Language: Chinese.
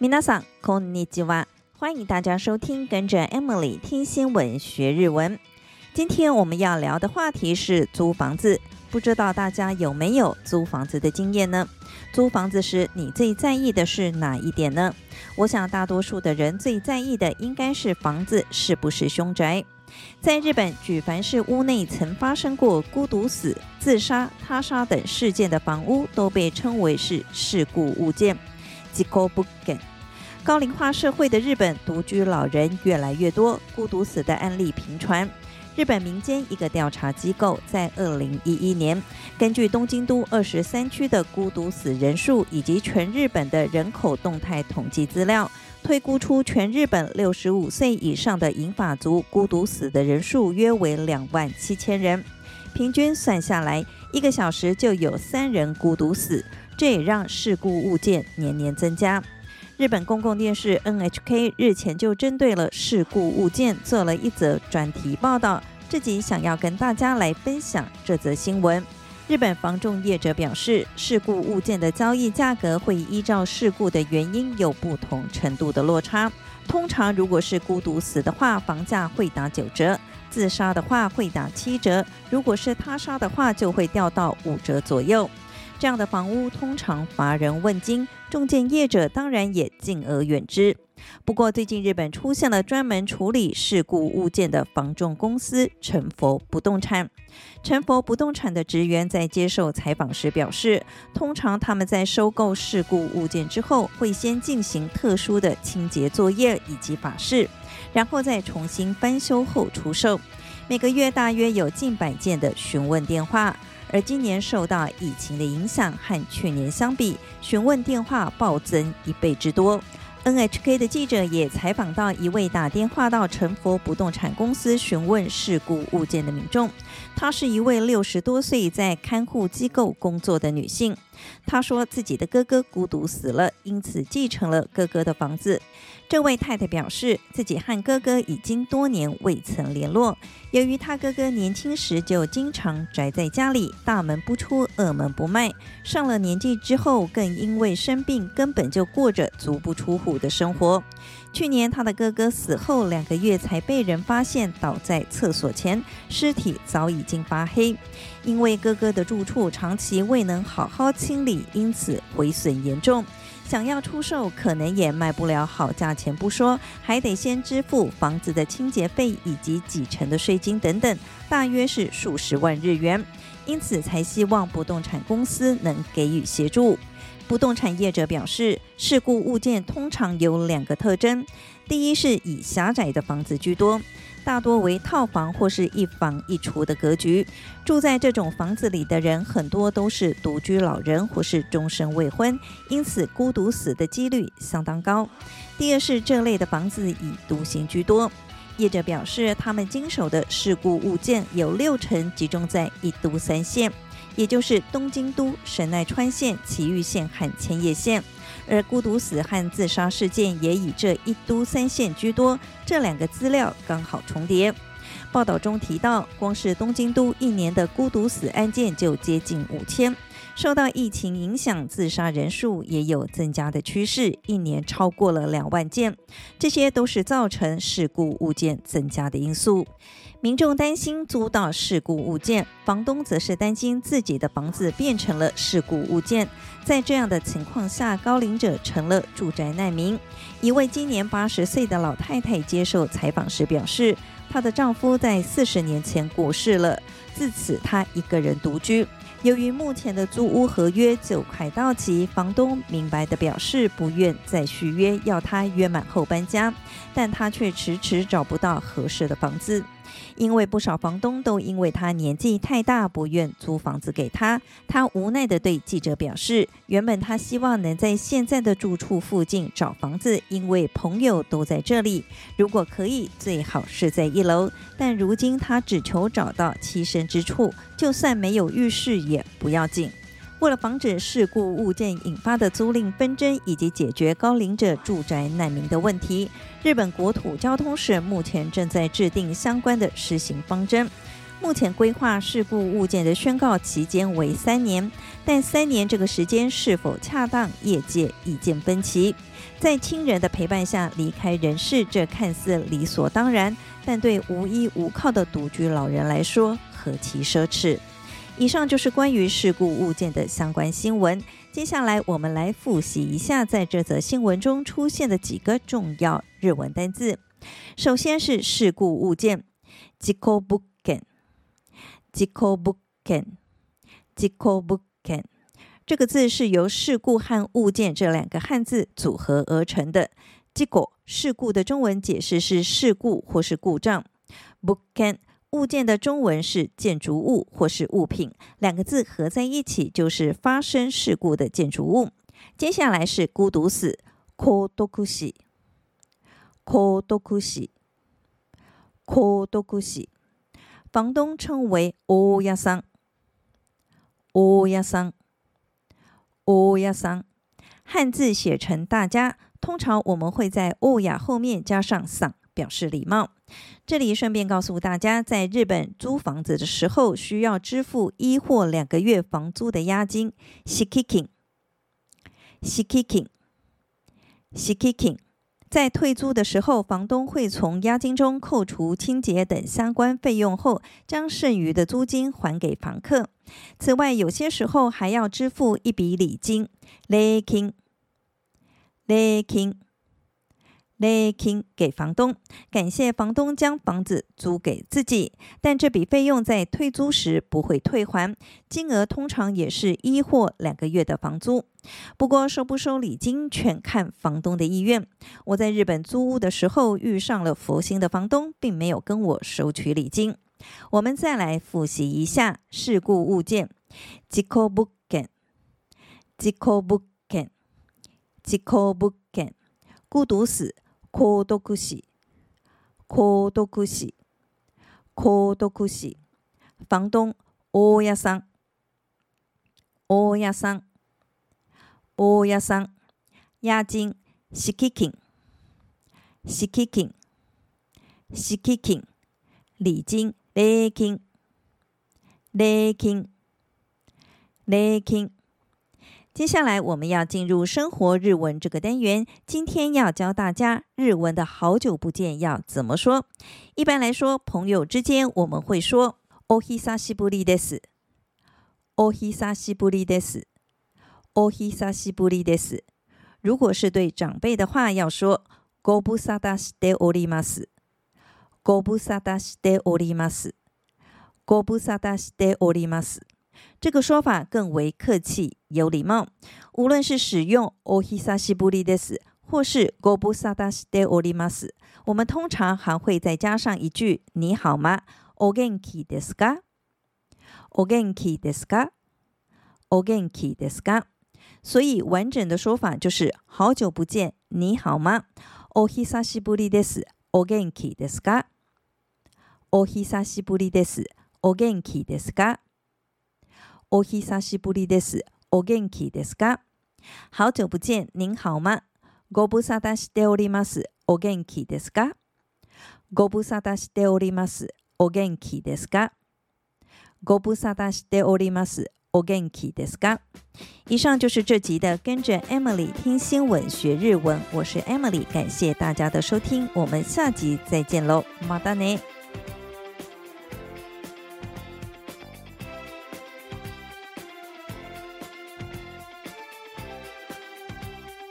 皆さん、こんにちは。欢迎大家收听，跟着 Emily 听新闻学日文。今天我们要聊的话题是租房子。不知道大家有没有租房子的经验呢？租房子时，你最在意的是哪一点呢？我想大多数的人最在意的应该是房子是不是凶宅。在日本，举凡是屋内曾发生过孤独死、自杀、他杀等事件的房屋，都被称为是事故物件。事故物件。 高龄化社会的日本，独居老人越来越多，孤独死的案例频传。日本民间一个调查机构在二零一一年，根据东京都二十三区的孤独死人数以及全日本的人口动态统计资料，推估出全日本六十五岁以上的银发族孤独死的人数约为两万七千人，平均算下来，一个小时就有三人孤独死，这也让事故物件年年增加。日本公共电视 NHK 日前就针对了事故物件做了一则专题报道，自己想要跟大家来分享这则新闻。日本房仲业者表示，事故物件的交易价格会依照事故的原因有不同程度的落差。通常如果是孤独死的话，房价会打九折；自杀的话会打七折；如果是他杀的话，就会掉到五折左右。这样的房屋通常乏人问津，重建业者当然也敬而远之。不过，最近日本出现了专门处理事故物件的房仲公司成佛不动产。成佛不动产的职员在接受采访时表示，通常他们在收购事故物件之后，会先进行特殊的清洁作业以及法事，然后再重新翻修后出售。每个月大约有近百件的询问电话。而今年受到疫情的影响，和去年相比，询问电话暴增一倍之多。NHK 的记者也采访到一位打电话到成佛不动产公司询问事故物件的民众，她是一位六十多岁在看护机构工作的女性。她说自己的哥哥孤独死了，因此继承了哥哥的房子。这位太太表示，自己和哥哥已经多年未曾联络。由于他哥哥年轻时就经常宅在家里，大门不出，二门不迈。上了年纪之后，更因为生病，根本就过着足不出户的生活。去年他的哥哥死后两个月，才被人发现倒在厕所前，尸体早早已经发黑。因为哥哥的住处长期未能好好清理，因此毁损严重。想要出售，可能也卖不了好价钱不说，还得先支付房子的清洁费以及几成的税金等等，大约是数十万日元。因此才希望不动产公司能给予协助。不动产业者表示，事故物件通常有两个特征：第一是以狭窄的房子居多，大多为套房或是一房一厨的格局。住在这种房子里的人很多都是独居老人或是终身未婚，因此孤独死的几率相当高。第二是这类的房子以独行居多。业者表示，他们经手的事故物件有六成集中在一都三县。也就是东京都、神奈川县、埼玉县和千叶县，而孤独死和自杀事件也以这一都三县居多，这两个资料刚好重叠。报道中提到，光是东京都一年的孤独死案件就接近五千，受到疫情影响，自杀人数也有增加的趋势，一年超过了两万件，这些都是造成事故物件增加的因素。民众担心租到事故物件，房东则是担心自己的房子变成了事故物件。在这样的情况下，高龄者成了住宅难民。一位今年八十岁的老太太接受采访时表示，她的丈夫在四十年前过世了，自此她一个人独居。由于目前的租屋合约就快到期，房东明白的表示不愿再续约，要他约满后搬家，但他却迟迟找不到合适的房子。因为不少房东都因为他年纪太大，不愿租房子给他。他无奈地对记者表示：“原本他希望能在现在的住处附近找房子，因为朋友都在这里。如果可以，最好是在一楼。但如今他只求找到栖身之处，就算没有浴室也不要紧。”为了防止事故物件引发的租赁纷争，以及解决高龄者住宅难民的问题，日本国土交通省目前正在制定相关的施行方针。目前规划事故物件的宣告期间为三年，但三年这个时间是否恰当，业界意见分歧。在亲人的陪伴下离开人世，这看似理所当然，但对无依无靠的独居老人来说，何其奢侈。以上就是关于事故物件的相关新闻。接下来，我们来复习一下在这则新闻中出现的几个重要日文单字。首先是事故物件，事故物件，事故物件，事故物件。这个字是由事故和物件这两个汉字组合而成的。事故，事故的中文解释是事故或是故障。物件。物件的中文是建筑物或是物品，两个字合在一起就是发生事故的建筑物。接下来是孤独死，孤独死，孤独死，孤独死。房东称为大家さん，大家さん，大家さん。汉字写成大家，通常我们会在大家后面加上さん。 表示礼貌。这里顺便告诉大家，在日本租房子的时候，需要支付一或两个月房租的押金。敷金，敷金，敷金。在退租的时候，房东会从押金中扣除清洁等相关费用后，将剩余的租金还给房客。此外，有些时候还要支付一笔礼金。礼金，礼金。礼金给房东，感谢房东将房子租给自己，但这笔费用在退租时不会退还，金额通常也是一或两个月的房租。不过收不收礼金全看房东的意愿。我在日本租屋的时候遇上了佛心的房东，并没有跟我收取礼金。我们再来复习一下事故物件：事故物件，事故物件，事故物件，孤独死。孤独死，孤独死，孤独死。房东，大家さん，大家さん，大家さん。押金，敷金，敷金，敷金。礼金，礼金，礼金，礼金。接下来我们要进入生活日文这个单元。今天要教大家日文的好久不见要怎么说。一般来说，朋友之间我们会说“おひさしぶりです”，“おひさしぶりです”，“おひさしぶりです”。如果是对长辈的话，要说“ご无沙汰しております”，“ご无沙汰しております”，“ご无沙汰しております”。这个说法更为客气 有礼貌。无论是使用“おひさしぶりです”或是“ご无沙汰しております”，我们通常还会再加上一句“你好吗？”“お元気ですか？”“お元気ですか？”“お元気ですか？”所以完整的说法就是“好久不见，你好吗？”“おひさしぶりです。お元気ですか？”“おひさしぶりです。お元気ですか？”おひさしぶりです。 お元気ですか？好久不见，您好吗？ご无沙汰しております。お元気ですか？ご无沙汰しております。お元気ですか？ご无沙汰しております。お元気ですか？以上就是这集的跟着 Emily 听新闻学日文，我是 Emily，感谢大家的收听，我们下集再见喽，またね。